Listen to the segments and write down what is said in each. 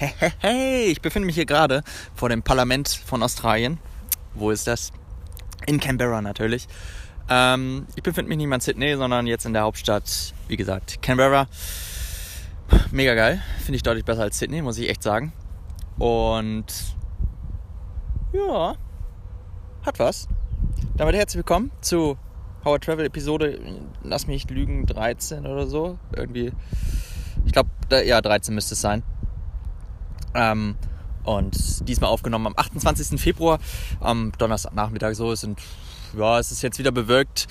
Hey, hey, hey, ich befinde mich hier gerade vor dem Parlament von Australien. Wo ist das? In Canberra natürlich. Ähm, ich befinde mich nicht mehr in Sydney, sondern jetzt in der Hauptstadt, wie gesagt, Canberra. Mega geil. Finde ich deutlich besser als Sydney, muss ich echt sagen. Und ja, hat was. Damit herzlich willkommen zu Power Travel Episode, lass mich lügen, 13 oder so. Irgendwie, ich glaube, ja, 13 müsste es sein. Ähm, und diesmal aufgenommen am 28. Februar, am Donnerstagnachmittag so. Es sind, ja, es ist jetzt wieder bewölkt.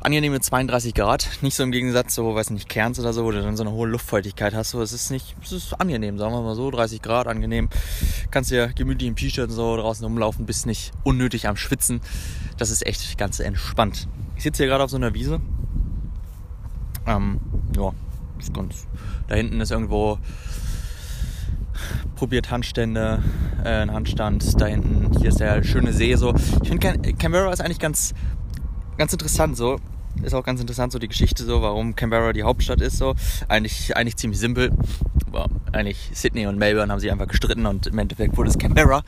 Angenehme 32 Grad. Nicht so im Gegensatz so, weiß nicht, Kerns oder so, wo du dann so eine hohe Luftfeuchtigkeit hast. So, es ist nicht, es ist angenehm, sagen wir mal so. 30 Grad, angenehm. Kannst dir gemütlich im T-Shirt und so draußen rumlaufen, bist nicht unnötig am Schwitzen. Das ist echt ganz entspannt. Ich sitze hier gerade auf so einer Wiese. Ähm, ja, ist ganz. Da hinten ist irgendwo probiert Handstände, äh, ein Handstand da hinten. Hier ist der schöne See so. Ich finde Canberra ist eigentlich ganz, ganz interessant so. Ist auch ganz interessant so die Geschichte so, warum Canberra die Hauptstadt ist so. Eigentlich, eigentlich ziemlich simpel. Aber eigentlich Sydney und Melbourne haben sich einfach gestritten und im Endeffekt wurde es Canberra.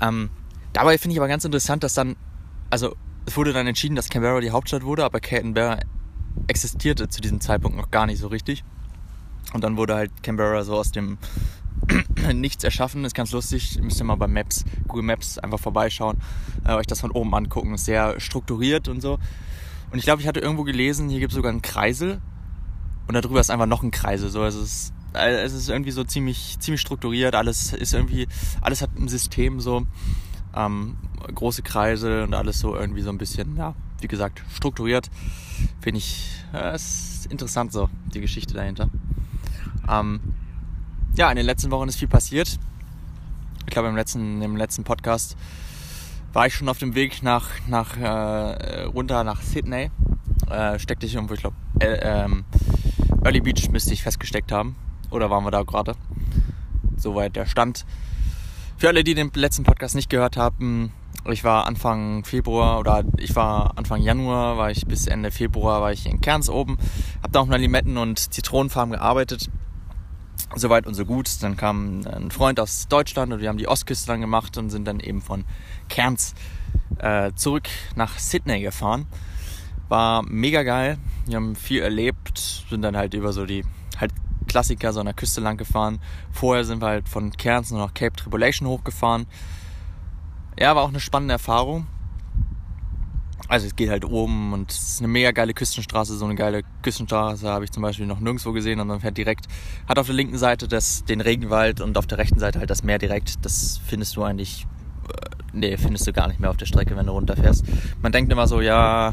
Ähm, dabei finde ich aber ganz interessant, dass dann, also es wurde dann entschieden, dass Canberra die Hauptstadt wurde, aber Canberra existierte zu diesem Zeitpunkt noch gar nicht so richtig. Und dann wurde halt Canberra so aus dem nichts erschaffen. Ist ganz lustig. Müsst ihr mal bei Maps, Google Maps einfach vorbeischauen, äh, euch das von oben angucken. Ist sehr strukturiert und so. Und ich glaube, ich hatte irgendwo gelesen, hier gibt es sogar einen Kreisel und darüber ist einfach noch ein Kreisel. So, es ist, äh, es ist irgendwie so ziemlich, ziemlich strukturiert. Alles ist irgendwie, alles hat ein System so. Ähm, große Kreise und alles so irgendwie so ein bisschen, ja, wie gesagt, strukturiert. Finde ich, äh, ist interessant so, die Geschichte dahinter. Ähm, ja, in den letzten Wochen ist viel passiert. Ich glaube, im letzten, im letzten Podcast war ich schon auf dem Weg nach, nach äh, runter nach Sydney. Äh, steckte ich irgendwo, ich glaube, äh, ähm, Early Beach müsste ich festgesteckt haben. Oder waren wir da gerade? Soweit der Stand. Für alle, die den letzten Podcast nicht gehört haben, ich war Anfang Februar oder ich war Anfang Januar, war ich bis Ende Februar war ich in Kerns oben, habe da auf einer Limetten- und Zitronenfarm gearbeitet Soweit und so gut. Dann kam ein Freund aus Deutschland und wir haben die Ostküste dann gemacht und sind dann eben von Cairns äh, zurück nach Sydney gefahren. War mega geil. Wir haben viel erlebt, sind dann halt über so die halt Klassiker so an der Küste lang gefahren. Vorher sind wir halt von Cairns noch nach Cape Tribulation hochgefahren. Ja, war auch eine spannende Erfahrung. Also es geht halt oben und es ist eine mega geile Küstenstraße. So eine geile Küstenstraße habe ich zum Beispiel noch nirgendwo gesehen und man fährt direkt, hat auf der linken Seite das, den Regenwald und auf der rechten Seite halt das Meer direkt. Das findest du eigentlich, äh, nee, findest du gar nicht mehr auf der Strecke, wenn du runterfährst. Man denkt immer so, ja,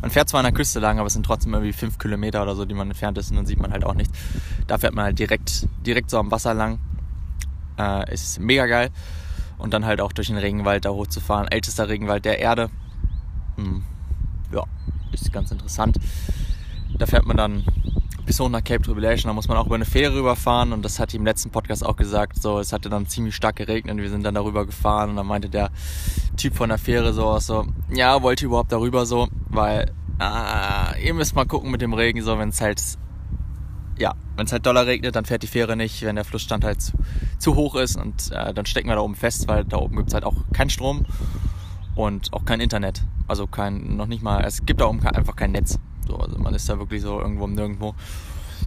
man fährt zwar an der Küste lang, aber es sind trotzdem irgendwie fünf Kilometer oder so, die man entfernt ist und dann sieht man halt auch nichts. Da fährt man halt direkt, direkt so am Wasser lang. Äh, ist mega geil. Und dann halt auch durch den Regenwald da hochzufahren. Ältester Regenwald der Erde ja, ist ganz interessant. Da fährt man dann bis hoch nach Cape Tribulation, da muss man auch über eine Fähre rüberfahren. Und das hat die im letzten Podcast auch gesagt, so, es hatte dann ziemlich stark geregnet. Und wir sind dann darüber gefahren. Und dann meinte der Typ von der Fähre so so, ja, wollte ihr überhaupt darüber so, weil, ah, ihr müsst mal gucken mit dem Regen. So, wenn es halt, ja, wenn es halt doller regnet, dann fährt die Fähre nicht, wenn der Flussstand halt zu, zu hoch ist und äh, dann stecken wir da oben fest, weil da oben gibt es halt auch keinen Strom und auch kein Internet. Also kein, noch nicht mal, es gibt da oben einfach kein Netz. So, also man ist da wirklich so irgendwo nirgendwo.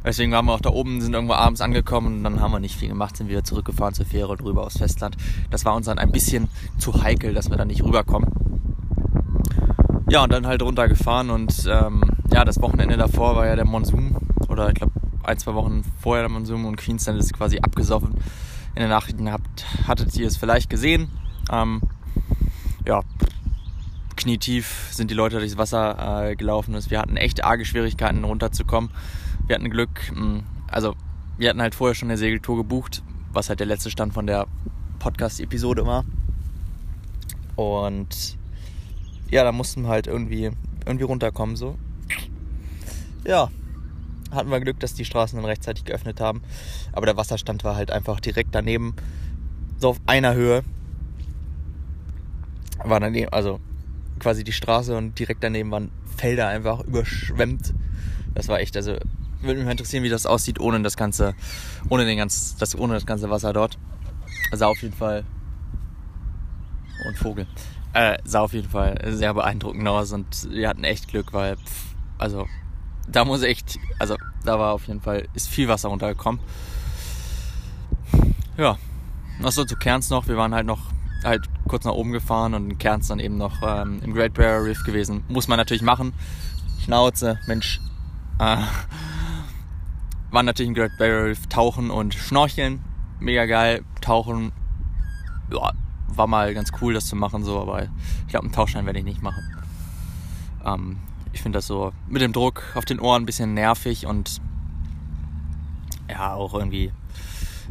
Deswegen waren wir auch da oben, sind irgendwo abends angekommen und dann haben wir nicht viel gemacht, sind wieder zurückgefahren zur Fähre und rüber aufs Festland. Das war uns dann ein bisschen zu heikel, dass wir da nicht rüberkommen. Ja, und dann halt runtergefahren und ähm, ja, das Wochenende davor war ja der Monsun oder ich glaube ein, zwei Wochen vorher der Monsun und Queensland ist quasi abgesoffen. In den Nachrichten habt, hattet ihr es vielleicht gesehen. Ähm, ja, knietief sind die Leute durchs Wasser äh, gelaufen. Wir hatten echt arge Schwierigkeiten runterzukommen. Wir hatten Glück, mh, mm, also wir hatten halt vorher schon eine Segeltour gebucht, was halt der letzte Stand von der Podcast-Episode war. Und ja, da mussten wir halt irgendwie, irgendwie runterkommen so. Ja, hatten wir Glück, dass die Straßen dann rechtzeitig geöffnet haben. Aber der Wasserstand war halt einfach direkt daneben, so auf einer Höhe. War daneben, also quasi die Straße und direkt daneben waren Felder einfach überschwemmt. Das war echt, also würde mich mal interessieren, wie das aussieht ohne das ganze, ohne den ganz, das, ohne das ganze Wasser dort. Sah auf jeden Fall. Und Vogel. Äh, sah auf jeden Fall sehr beeindruckend aus und wir hatten echt Glück, weil, pff, also, da muss echt, also, da war auf jeden Fall, ist viel Wasser runtergekommen. Ja, was so zu Kerns noch, wir waren halt noch halt kurz nach oben gefahren und in Kerns dann eben noch ähm, im Great Barrier Reef gewesen. Muss man natürlich machen. Schnauze, Mensch. Äh, waren natürlich im Great Barrier Reef tauchen und schnorcheln. Mega geil. Tauchen, ja, war mal ganz cool, das zu machen, so, aber ich glaube, einen Tauchschein werde ich nicht machen. Ähm, ich finde das so mit dem Druck auf den Ohren ein bisschen nervig und ja, auch irgendwie,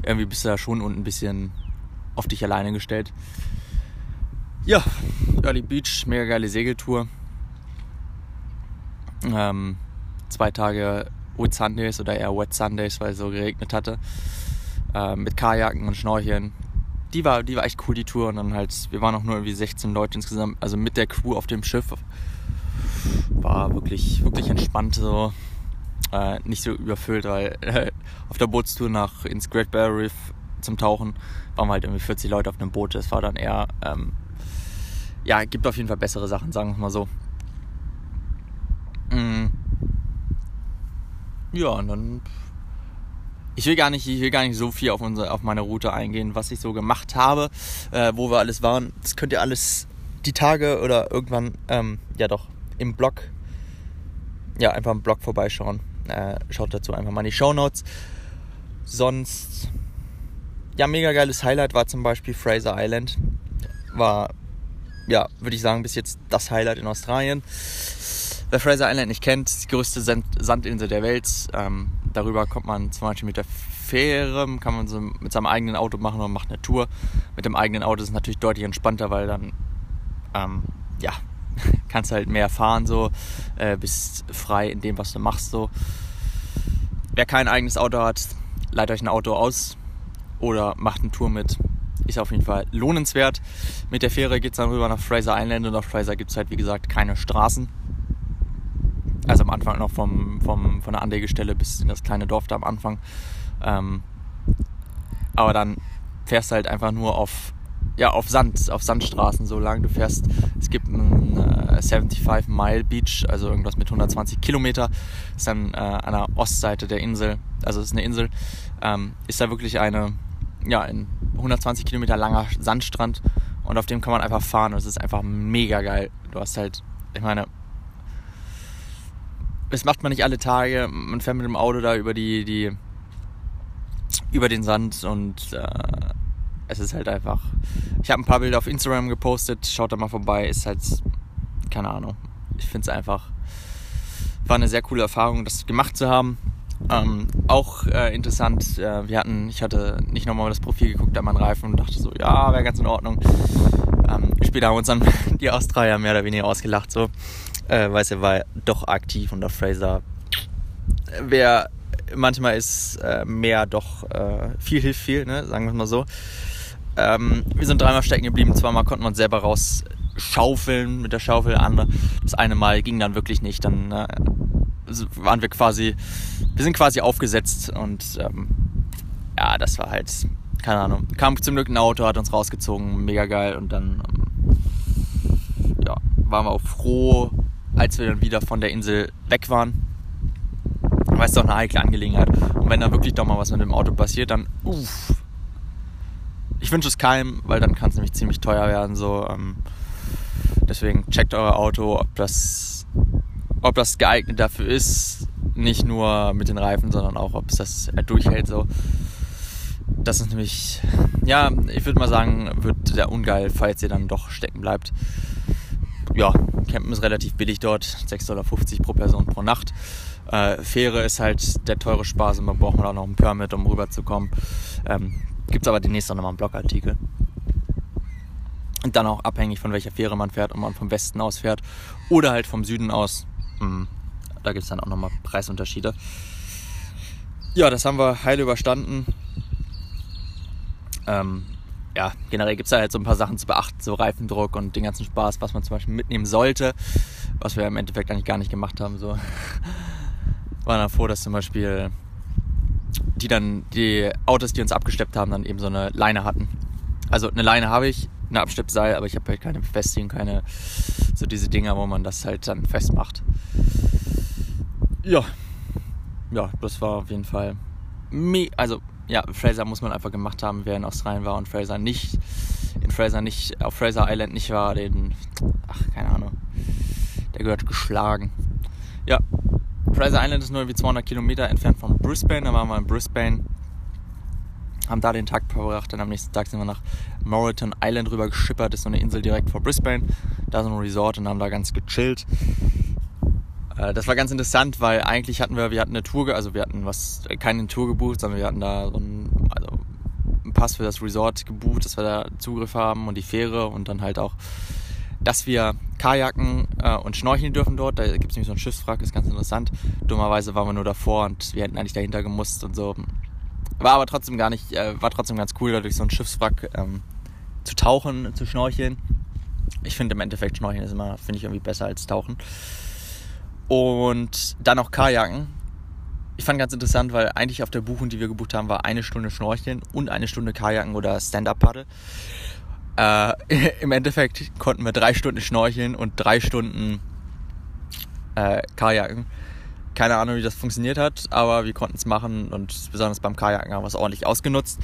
irgendwie bist du da schon unten ein bisschen auf dich alleine gestellt. Ja, Early Beach, mega geile Segeltour. Ähm, zwei Tage Wet Sundays oder eher Wet Sundays, weil es so geregnet hatte. Ähm, mit Kajaken und Schnorcheln. Die war, die war echt cool, die Tour. Und dann halt, wir waren auch nur irgendwie 16 Leute insgesamt, also mit der Crew auf dem Schiff. War wirklich, wirklich entspannt so. Äh, nicht so überfüllt, weil äh, auf der Bootstour nach ins Great Barrier Reef zum Tauchen waren wir halt irgendwie 40 Leute auf einem Boot. Das war dann eher, ähm, ja, gibt auf jeden Fall bessere Sachen, sagen wir mal so. Mhm. Ja, und dann. Ich will gar nicht, ich will gar nicht so viel auf, unsere, auf meine Route eingehen, was ich so gemacht habe, äh, wo wir alles waren. Das könnt ihr alles die Tage oder irgendwann, ähm, ja doch, im Blog, ja, einfach im Blog vorbeischauen. Äh, schaut dazu einfach mal in die Show Notes. Sonst ja, mega geiles Highlight war zum Beispiel Fraser Island. War, ja, würde ich sagen, bis jetzt das Highlight in Australien. Wer Fraser Island nicht kennt, die größte Sand Sandinsel der Welt. Ähm, darüber kommt man zum Beispiel mit der Fähre, kann man so mit seinem eigenen Auto machen und macht eine Tour. Mit dem eigenen Auto ist es natürlich deutlich entspannter, weil dann, ähm, ja, kannst halt mehr fahren so, äh, bist frei in dem, was du machst so. Wer kein eigenes Auto hat, leiht euch ein Auto aus, oder macht eine Tour mit. Ist auf jeden Fall lohnenswert. Mit der Fähre geht es dann rüber nach Fraser Island und auf Fraser gibt es halt wie gesagt keine Straßen. Also am Anfang noch vom, vom, von der Anlegestelle bis in das kleine Dorf da am Anfang. Ähm, aber dann fährst du halt einfach nur auf, ja, auf Sand, auf Sandstraßen so lang. Du fährst, es gibt einen äh, 75 Mile Beach, also irgendwas mit 120 Kilometer. Ist dann äh, an der Ostseite der Insel, also ist eine Insel, ähm, ist da wirklich eine, ja, ein 120 Kilometer langer Sandstrand und auf dem kann man einfach fahren und es ist einfach mega geil. Du hast halt, ich meine, das macht man nicht alle Tage. Man fährt mit dem Auto da über die, die über den Sand und äh, es ist halt einfach. Ich habe ein paar Bilder auf Instagram gepostet. Schaut da mal vorbei. Ist halt keine Ahnung. Ich finde es einfach war eine sehr coole Erfahrung, das gemacht zu haben. Ähm, auch äh, interessant, äh, wir hatten, ich hatte nicht nochmal das Profil geguckt an meinen Reifen und dachte so, ja, wäre ganz in Ordnung. Ähm, später haben uns dann die Australier mehr oder weniger ausgelacht, so, äh, weil er war doch aktiv und der Fraser, wer manchmal ist äh, mehr doch äh, viel hilft viel, ne? sagen wir es mal so. Ähm, wir sind dreimal stecken geblieben, zweimal konnten wir uns selber rausschaufeln mit der Schaufel, andere. Das eine Mal ging dann wirklich nicht, dann äh, waren wir quasi, wir sind quasi aufgesetzt und ähm, ja, das war halt, keine Ahnung. Kam zum Glück ein Auto, hat uns rausgezogen, mega geil und dann ähm, ja, waren wir auch froh, als wir dann wieder von der Insel weg waren. Weil es doch eine heikle Angelegenheit. Und wenn da wirklich doch mal was mit dem Auto passiert, dann uff. Ich wünsche es keinem, weil dann kann es nämlich ziemlich teuer werden. So, ähm, deswegen checkt euer Auto, ob das ob das geeignet dafür ist, nicht nur mit den Reifen, sondern auch, ob es das durchhält. So. Das ist nämlich, ja, ich würde mal sagen, wird sehr ungeil, falls ihr dann doch stecken bleibt. Ja, Campen ist relativ billig dort, 6,50 Dollar pro Person pro Nacht. Äh, Fähre ist halt der teure Spaß und man braucht auch noch ein Permit, um rüberzukommen. Ähm, Gibt es aber demnächst auch nochmal einen Blogartikel. Und dann auch abhängig von welcher Fähre man fährt, ob man vom Westen aus fährt oder halt vom Süden aus. Hm, da gibt es dann auch nochmal Preisunterschiede. Ja, das haben wir heil überstanden. Ähm, ja, generell gibt es da halt so ein paar Sachen zu beachten, so Reifendruck und den ganzen Spaß, was man zum Beispiel mitnehmen sollte, was wir im Endeffekt eigentlich gar nicht gemacht haben. So. waren dann froh, dass zum Beispiel die dann, die Autos, die uns abgesteppt haben, dann eben so eine Leine hatten. Also eine Leine habe ich, eine Absteppseil, aber ich habe halt keine Befestigung, keine so diese Dinger, wo man das halt dann festmacht. Ja. Ja, das war auf jeden Fall. Also, ja, Fraser muss man einfach gemacht haben, wer in Australien war und Fraser nicht, in Fraser nicht, auf Fraser Island nicht war, den, ach, keine Ahnung, der gehört geschlagen. Ja, Fraser Island ist nur wie 200 Kilometer entfernt von Brisbane, da waren wir in Brisbane haben da den Tag verbracht. Dann am nächsten Tag sind wir nach Moreton Island rüber geschippert. Ist so eine Insel direkt vor Brisbane. Da so ein Resort und haben da ganz gechillt. Äh, das war ganz interessant, weil eigentlich hatten wir, wir hatten eine Tour, also wir hatten was, keine Tour gebucht, sondern wir hatten da so einen, also einen Pass für das Resort gebucht, dass wir da Zugriff haben und die Fähre und dann halt auch, dass wir Kajaken äh, und Schnorcheln dürfen dort. Da gibt es nämlich so ein Schiffswrack, ist ganz interessant. Dummerweise waren wir nur davor und wir hätten eigentlich dahinter gemusst und so. War aber trotzdem gar nicht, äh, war trotzdem ganz cool, da durch so ein Schiffswrack ähm, zu tauchen, zu schnorcheln. Ich finde im Endeffekt Schnorcheln ist immer, finde ich irgendwie besser als Tauchen. Und dann noch Kajaken. Ich fand ganz interessant, weil eigentlich auf der Buchung, die wir gebucht haben, war eine Stunde Schnorcheln und eine Stunde Kajaken oder Stand-Up-Paddle. Äh, Im Endeffekt konnten wir drei Stunden schnorcheln und drei Stunden äh, Kajaken. Keine Ahnung, wie das funktioniert hat, aber wir konnten es machen und besonders beim Kajaken haben wir es ordentlich ausgenutzt.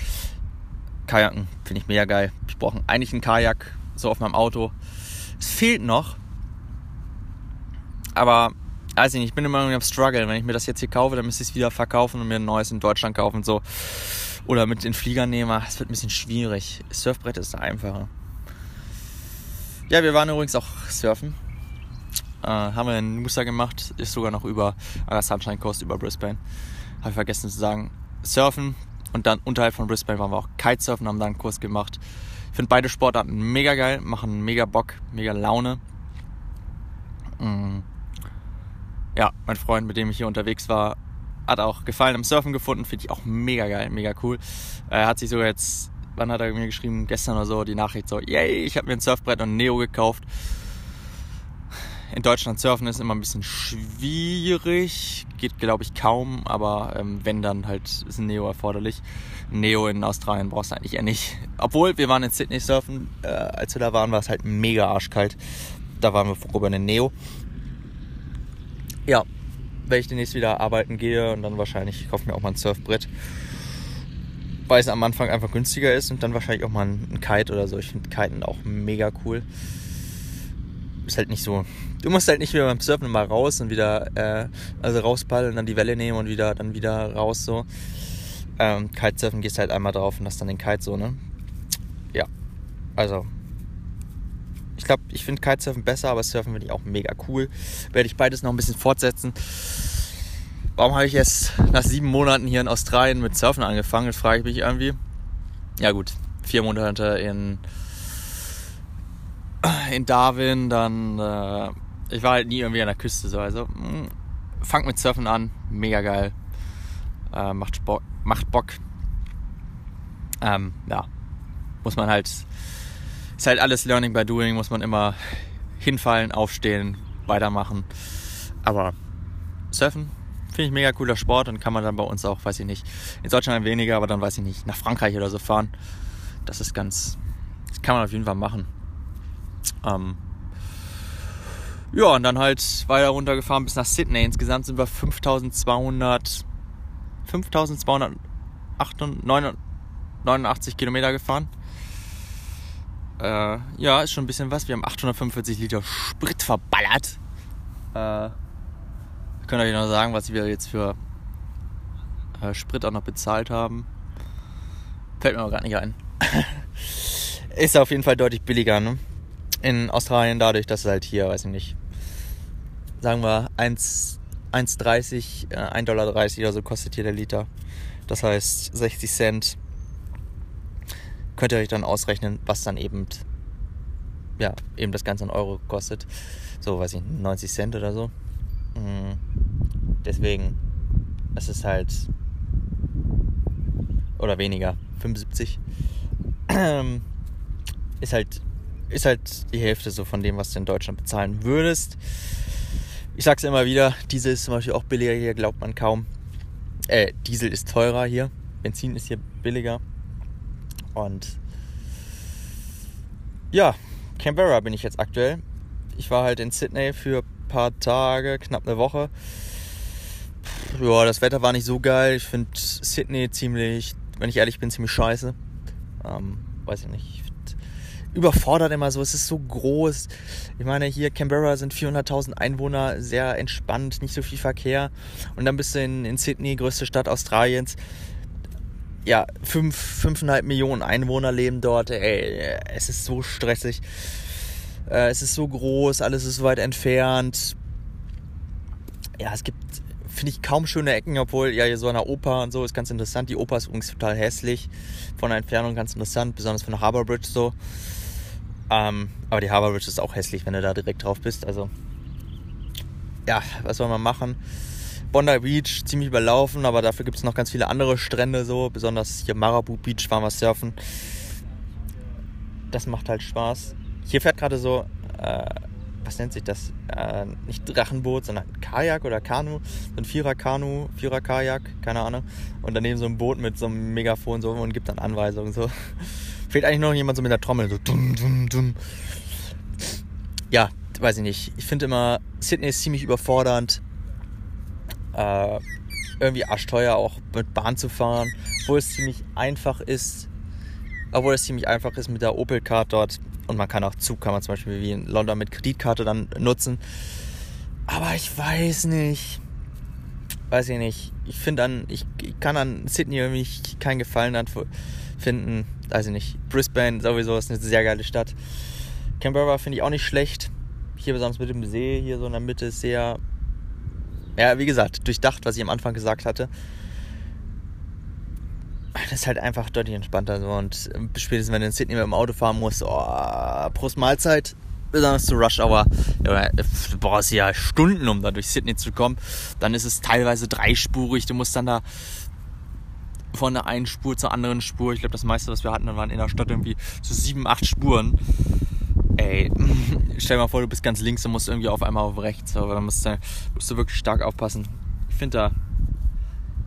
Kajaken finde ich mega geil. Ich brauche eigentlich einen Kajak, so auf meinem Auto. Es fehlt noch, aber weiß ich nicht, ich bin immer irgendwie am Struggle. Wenn ich mir das jetzt hier kaufe, dann müsste ich es wieder verkaufen und mir ein neues in Deutschland kaufen und so. Oder mit den Flieger nehmen. Es wird ein bisschen schwierig. Surfbrett ist einfacher. Ja, wir waren übrigens auch surfen. Äh, haben wir einen Muster gemacht, ist sogar noch über an der Sunshine Coast über Brisbane. Habe ich vergessen zu sagen. Surfen und dann unterhalb von Brisbane waren wir auch Kitesurfen, haben da einen Kurs gemacht. Ich finde beide Sportarten mega geil, machen mega Bock, mega Laune. Mm. Ja, mein Freund, mit dem ich hier unterwegs war, hat auch Gefallen am Surfen gefunden, finde ich auch mega geil, mega cool. Er hat sich sogar jetzt, wann hat er mir geschrieben, gestern oder so, die Nachricht so, yay, ich habe mir ein Surfbrett und ein Neo gekauft in Deutschland surfen ist immer ein bisschen schwierig. Geht, glaube ich, kaum. Aber ähm, wenn, dann halt ist ein Neo erforderlich. Neo in Australien brauchst du eigentlich eher nicht. Obwohl, wir waren in Sydney surfen. Äh, als wir da waren, war es halt mega arschkalt. Da waren wir froh über einen Neo. Ja, wenn ich demnächst wieder arbeiten gehe und dann wahrscheinlich kaufe ich mir auch mal ein Surfbrett. Weil es am Anfang einfach günstiger ist und dann wahrscheinlich auch mal ein Kite oder so. Ich finde Kiten auch mega cool ist halt nicht so. Du musst halt nicht wieder beim Surfen mal raus und wieder, äh, also rauspaddeln, dann die Welle nehmen und wieder, dann wieder raus so. Ähm, Kitesurfen gehst halt einmal drauf und hast dann den Kite so, ne? Ja. Also. Ich glaube, ich finde Kitesurfen besser, aber Surfen finde ich auch mega cool. Werde ich beides noch ein bisschen fortsetzen. Warum habe ich jetzt nach sieben Monaten hier in Australien mit Surfen angefangen? Das frage ich mich irgendwie. Ja gut, vier Monate in in Darwin, dann äh, ich war halt nie irgendwie an der Küste so. Also mh, hm, fangt mit Surfen an, mega geil, äh, macht, Sport, macht Bock. Ähm, ja, muss man halt, ist halt alles Learning by Doing, muss man immer hinfallen, aufstehen, weitermachen. Aber Surfen finde ich mega cooler Sport und kann man dann bei uns auch, weiß ich nicht, in Deutschland weniger, aber dann weiß ich nicht, nach Frankreich oder so fahren. Das ist ganz, das kann man auf jeden Fall machen. Ähm, ja, und dann halt weiter runtergefahren bis nach Sydney. Insgesamt sind wir 5200, 5289 Kilometer gefahren. Äh, ja, ist schon ein bisschen was. Wir haben 845 Liter Sprit verballert. Äh, kann euch noch sagen, was wir jetzt für äh, Sprit auch noch bezahlt haben. Fällt mir aber gerade nicht ein. ist auf jeden Fall deutlich billiger, ne? In Australien dadurch, dass es halt hier, weiß ich nicht, sagen wir 1,30, äh, 1,30 Dollar oder so kostet hier der Liter. Das heißt 60 Cent. Könnt ihr euch dann ausrechnen, was dann eben, ja, eben das Ganze in Euro kostet. So, weiß ich, 90 Cent oder so. Mhm. Deswegen, es ist halt, oder weniger, 75. ist halt ist halt die Hälfte so von dem, was du in Deutschland bezahlen würdest. Ich sag's immer wieder, Diesel ist zum Beispiel auch billiger hier, glaubt man kaum. Äh, Diesel ist teurer hier, Benzin ist hier billiger. Und ja, Canberra bin ich jetzt aktuell. Ich war halt in Sydney für ein paar Tage, knapp eine Woche. Ja, das Wetter war nicht so geil. Ich finde Sydney ziemlich, wenn ich ehrlich bin, ziemlich scheiße. Ähm, weiß ich nicht. Überfordert immer so. Es ist so groß. Ich meine, hier Canberra sind 400.000 Einwohner, sehr entspannt, nicht so viel Verkehr. Und dann bist du in, in Sydney, größte Stadt Australiens. Ja, 5,5 Millionen Einwohner leben dort. Ey, es ist so stressig. Äh, es ist so groß, alles ist so weit entfernt. Ja, es gibt, finde ich, kaum schöne Ecken, obwohl ja hier so eine Oper und so ist ganz interessant. Die Oper ist übrigens total hässlich. Von der Entfernung ganz interessant, besonders von der Harbour Bridge so. Ähm, aber die Harbour Bridge ist auch hässlich, wenn du da direkt drauf bist. Also, ja, was soll man machen? Bondi Beach ziemlich überlaufen, aber dafür gibt es noch ganz viele andere Strände so. Besonders hier Marabu Beach waren wir surfen. Das macht halt Spaß. Hier fährt gerade so, äh, was nennt sich das? Äh, nicht Drachenboot, sondern Kajak oder Kanu. So ein Vierer-Kanu, Vierer-Kajak, keine Ahnung. Und daneben so ein Boot mit so einem Megafon so und gibt dann Anweisungen so. Fehlt eigentlich noch jemand so mit der Trommel, so dumm, dumm, dumm. Ja, weiß ich nicht. Ich finde immer, Sydney ist ziemlich überfordernd. Äh, irgendwie arschteuer auch mit Bahn zu fahren, obwohl es ziemlich einfach ist. Obwohl es ziemlich einfach ist mit der Opel-Card dort. Und man kann auch Zug, kann man zum Beispiel wie in London mit Kreditkarte dann nutzen. Aber ich weiß nicht. Weiß ich nicht. Ich finde an, ich, ich, kann an Sydney irgendwie keinen Gefallen an finden. Ich nicht. Brisbane sowieso ist eine sehr geile Stadt. Canberra finde ich auch nicht schlecht. Hier besonders mit dem See, hier so in der Mitte ist sehr, ja, wie gesagt, durchdacht, was ich am Anfang gesagt hatte das ist halt einfach deutlich entspannter so. Und spätestens, wenn du in Sydney mit dem Auto fahren musst, oh, Prost Mahlzeit, besonders zu Rush Hour, ja, du brauchst ja Stunden, um da durch Sydney zu kommen. Dann ist es teilweise dreispurig, du musst dann da von der einen Spur zur anderen Spur. Ich glaube, das meiste, was wir hatten, waren in der Stadt irgendwie so sieben, acht Spuren. Ey, stell dir mal vor, du bist ganz links und musst irgendwie auf einmal auf rechts. Aber dann musst du, musst du wirklich stark aufpassen. Ich finde da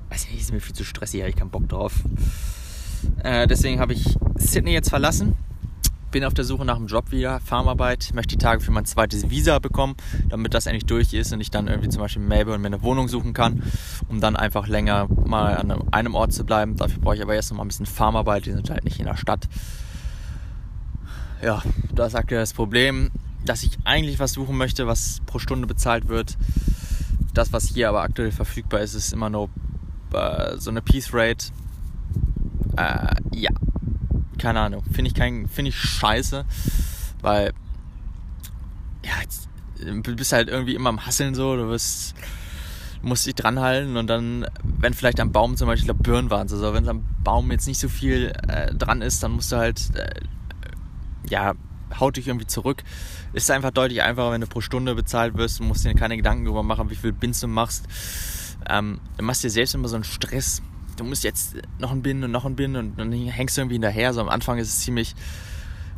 weiß nicht, ist mir viel zu stressig, habe ich keinen Bock drauf. Äh, deswegen habe ich Sydney jetzt verlassen. Bin auf der Suche nach einem Job wieder, Farmarbeit, möchte die Tage für mein zweites Visa bekommen, damit das endlich durch ist und ich dann irgendwie zum Beispiel in Melbourne mir eine Wohnung suchen kann, um dann einfach länger mal an einem Ort zu bleiben. Dafür brauche ich aber erst noch mal ein bisschen Farmarbeit, die sind halt nicht in der Stadt. Ja, da ist aktuell das Problem, dass ich eigentlich was suchen möchte, was pro Stunde bezahlt wird. Das, was hier aber aktuell verfügbar ist, ist immer nur äh, so eine Piece Rate. Äh, ja, keine Ahnung. Finde ich, kein, find ich scheiße, weil ja, jetzt, du bist halt irgendwie immer am Hasseln so, du wirst musst dich dranhalten und dann, wenn vielleicht am Baum zum Beispiel, ich glaube Birnen waren so, wenn am Baum jetzt nicht so viel äh, dran ist, dann musst du halt, äh, ja, haut dich irgendwie zurück. Ist einfach deutlich einfacher, wenn du pro Stunde bezahlt wirst, du musst dir keine Gedanken darüber machen, wie viel Bins du machst ähm, dann machst du dir selbst immer so einen Stress. Du musst jetzt noch ein Bin und noch ein Bin und dann hängst du irgendwie hinterher. So am Anfang ist es ziemlich,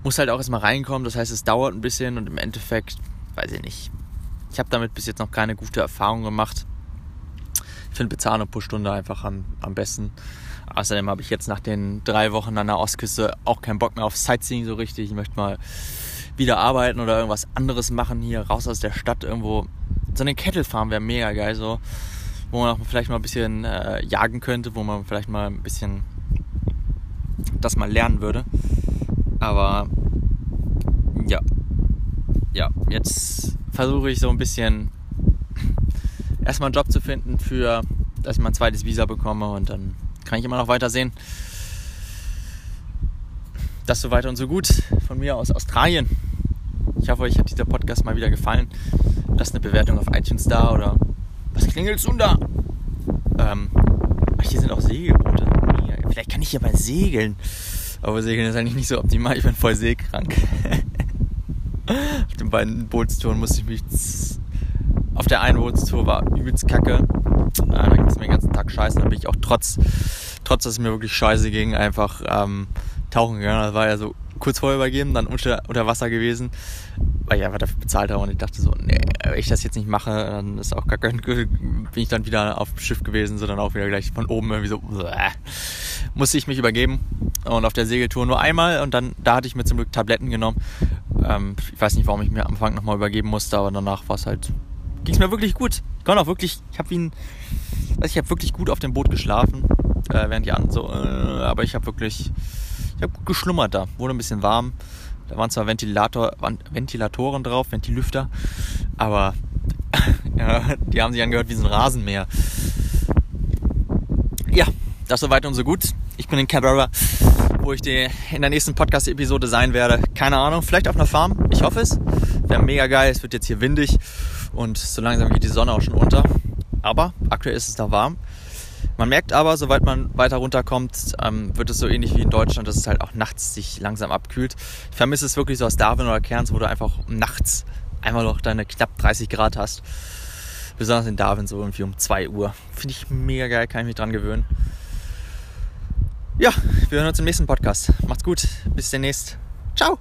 musst halt auch erstmal reinkommen. Das heißt, es dauert ein bisschen und im Endeffekt, weiß ich nicht. Ich habe damit bis jetzt noch keine gute Erfahrung gemacht. Ich finde Bezahlung pro Stunde einfach am, am besten. Außerdem habe ich jetzt nach den drei Wochen an der Ostküste auch keinen Bock mehr auf Sightseeing so richtig. Ich möchte mal wieder arbeiten oder irgendwas anderes machen hier, raus aus der Stadt irgendwo. So eine Kettelfarm wäre mega geil so wo man auch vielleicht mal ein bisschen äh, jagen könnte, wo man vielleicht mal ein bisschen das mal lernen würde. Aber ja, ja, jetzt versuche ich so ein bisschen erstmal einen Job zu finden für, dass ich mein zweites Visa bekomme und dann kann ich immer noch weitersehen. Das so weiter und so gut von mir aus Australien. Ich hoffe, euch hat dieser Podcast mal wieder gefallen. Lasst eine Bewertung auf iTunes da oder was klingelt's denn da? Ähm, ach, hier sind auch Segelboote. Vielleicht kann ich hier mal segeln. Aber Segeln ist eigentlich nicht so optimal. Ich bin voll seekrank. auf den beiden Bootstouren musste ich mich. Auf der einen Bootstour war übelst kacke. Äh, da ging es mir den ganzen Tag scheiße. Da bin ich auch trotz, trotz dass es mir wirklich scheiße ging, einfach ähm, tauchen gegangen. Das war ja so kurz vorher übergeben, dann unter, unter Wasser gewesen. Weil ich einfach dafür bezahlt habe und ich dachte so, nee, wenn ich das jetzt nicht mache, dann ist auch gar kein, bin ich dann wieder auf dem Schiff gewesen, sondern auch wieder gleich von oben irgendwie so, bläh, musste ich mich übergeben und auf der Segeltour nur einmal und dann, da hatte ich mir zum Glück Tabletten genommen. Ähm, ich weiß nicht, warum ich mir am Anfang nochmal übergeben musste, aber danach war es halt, ging es mir wirklich gut. Ich konnte auch wirklich, ich habe wie ein, also ich habe wirklich gut auf dem Boot geschlafen, äh, während die anderen so, äh, aber ich habe wirklich, ich habe gut geschlummert da, wurde ein bisschen warm. Da waren zwar Ventilator, Ventilatoren drauf, Ventilüfter, aber ja, die haben sich angehört wie so ein Rasenmäher. Ja, das soweit und so gut. Ich bin in Canberra, wo ich in der nächsten Podcast-Episode sein werde. Keine Ahnung, vielleicht auf einer Farm. Ich hoffe es. Wäre mega geil. Es wird jetzt hier windig und so langsam geht die Sonne auch schon unter. Aber aktuell ist es da warm. Man merkt aber, sobald man weiter runterkommt, ähm, wird es so ähnlich wie in Deutschland, dass es halt auch nachts sich langsam abkühlt. Ich vermisse es wirklich so aus Darwin oder Cairns, wo du einfach nachts einmal noch deine knapp 30 Grad hast. Besonders in Darwin so irgendwie um 2 Uhr. Finde ich mega geil, kann ich mich dran gewöhnen. Ja, wir hören uns im nächsten Podcast. Macht's gut. Bis demnächst. Ciao.